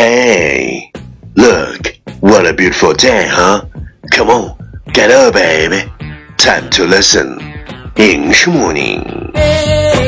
Hey, look, what a beautiful day, huh? Come on, get up, baby. Time to listen. English morning. What's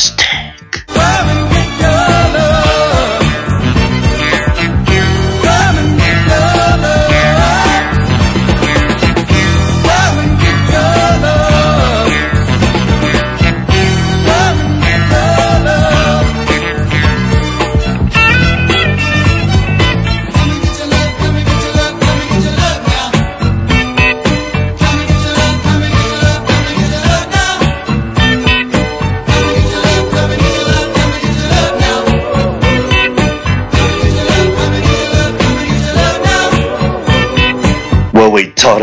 fantastic！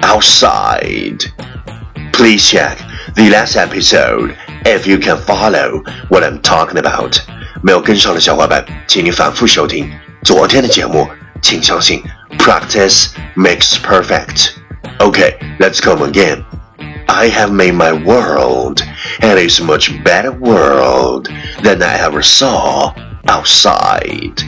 outside. Please check the last episode if you can follow what I'm talking about. 没有跟上的小伙伴，请你反复收听昨天的节目。请相信，practice makes perfect. Okay, let's come again. I have made my world, and it's a much better world than I ever saw outside.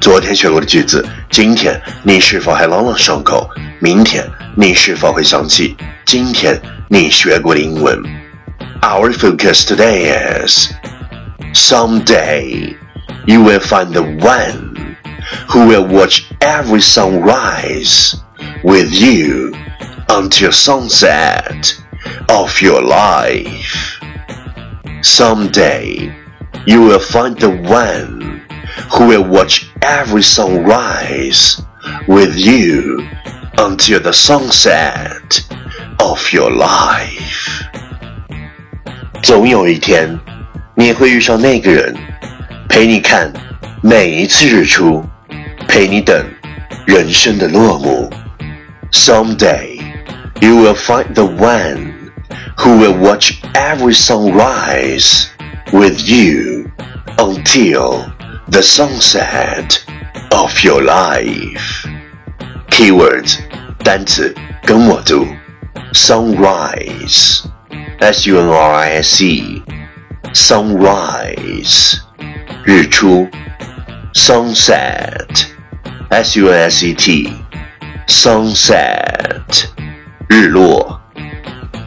昨天学过的句子，今天你是否还朗朗上口？明天 你是否会想起今天你学过的英文？Our focus today is someday you will find the one who will watch every sunrise with you until sunset of your life. Someday you will find the one who will watch every sunrise with you until the sunset of your life. 总有一天，你会遇上那个人，陪你看每一次日出，陪你等人生的落幕。Someday, you will find the one who will watch every sunrise with you until the sunset of your life. Keywords 单词跟我读 sunrise s u n r i s e sunrise 日出 sunset s u n s e t sunset 日落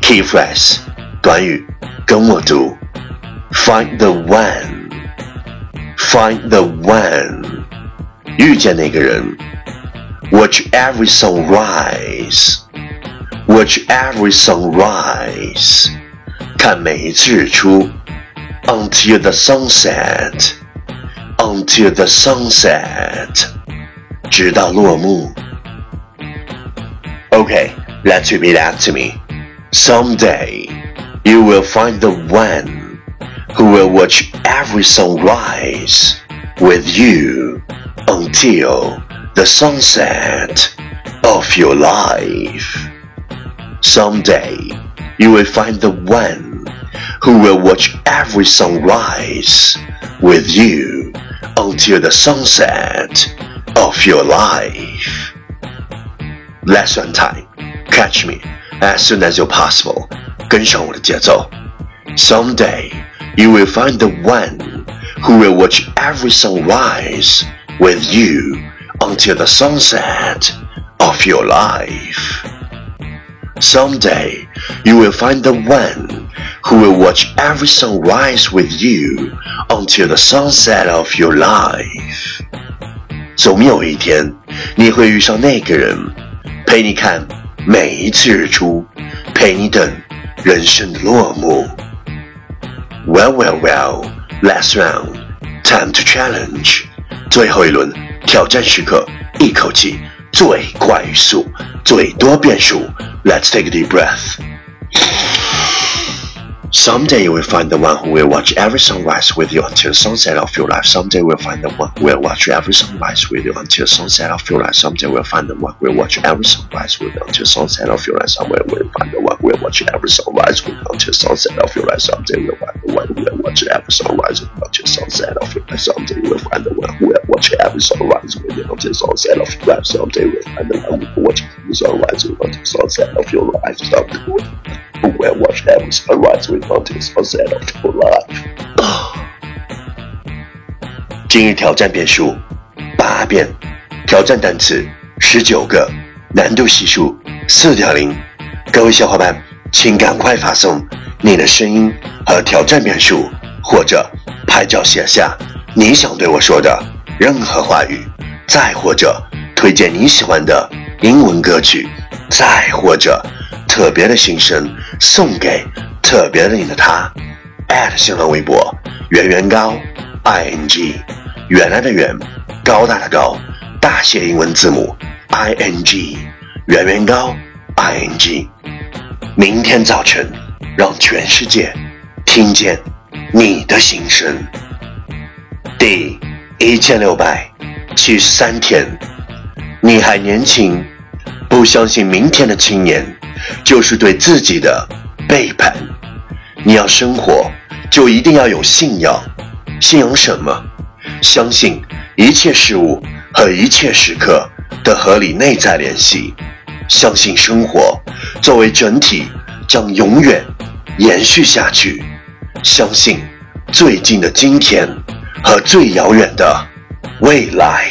key phrase 短语跟我读 find the one find the one 遇见那个人 watch every sunrise watch every sunrise 看每一次日出 until the sunset until the sunset 直到落幕 Okay, let's repeat after me. Someday, you will find the one who will watch every sunrise with you until the sunset of your life. Someday, you will find the one who will watch every sunrise with you until the sunset of your life. Lesson time. Catch me as soon as you're possible. 跟上我的节奏。Someday you will find the one who will watch every sunrise with you until the sunset of your life. Someday you will find the one who will watch every sunrise with you until the sunset of your life. 总有一天，你会遇上那个人，陪你看每一次日出，陪你等人生的落幕。Well, well, well. Last round, time to challenge. 最后一轮 挑战时刻，一口气最快语速，最多变数。Let's take a deep breath. Someday you will find the one who will watch every sunrise with you until sunset of your life. Someday we'll find the one who will watch every sunrise with you until sunset of your life. Someday we'll find the one who will watch every sunrise with you until sunset of your life. Somewhere we'll find the one who will watch every sunrise with you until sunset of your life. Someday we'll find the one who will watch every sunrise with you until sunset of your life. Someday we'll find the one who will watch every sunrise with you until sunset of your life. Someday we'll find the one who will watch every sunrise with you until sunset of your life. Someday who will watch every sunrise with you until sunset of your life. 今日挑战变数八遍，挑战单词十九个，难度系数四点零。各位小伙伴，请赶快发送你的声音和挑战变数，或者拍照写下你想对我说的任何话语，再或者推荐你喜欢的英文歌曲，再或者特别的心声送给特别的你的他。新浪微博圆圆高 i n g 原来的圆，高大的高，大写英文字母 i n g 圆圆高 i n g。明天早晨，让全世界听见你的心声。第一千六百七十三天，你还年轻，不相信明天的青年，就是对自己的背叛。你要生活，就一定要有信仰。信仰什么？相信一切事物和一切时刻的合理内在联系。相信生活作为整体将永远延续下去。相信最近的今天和最遥远的未来。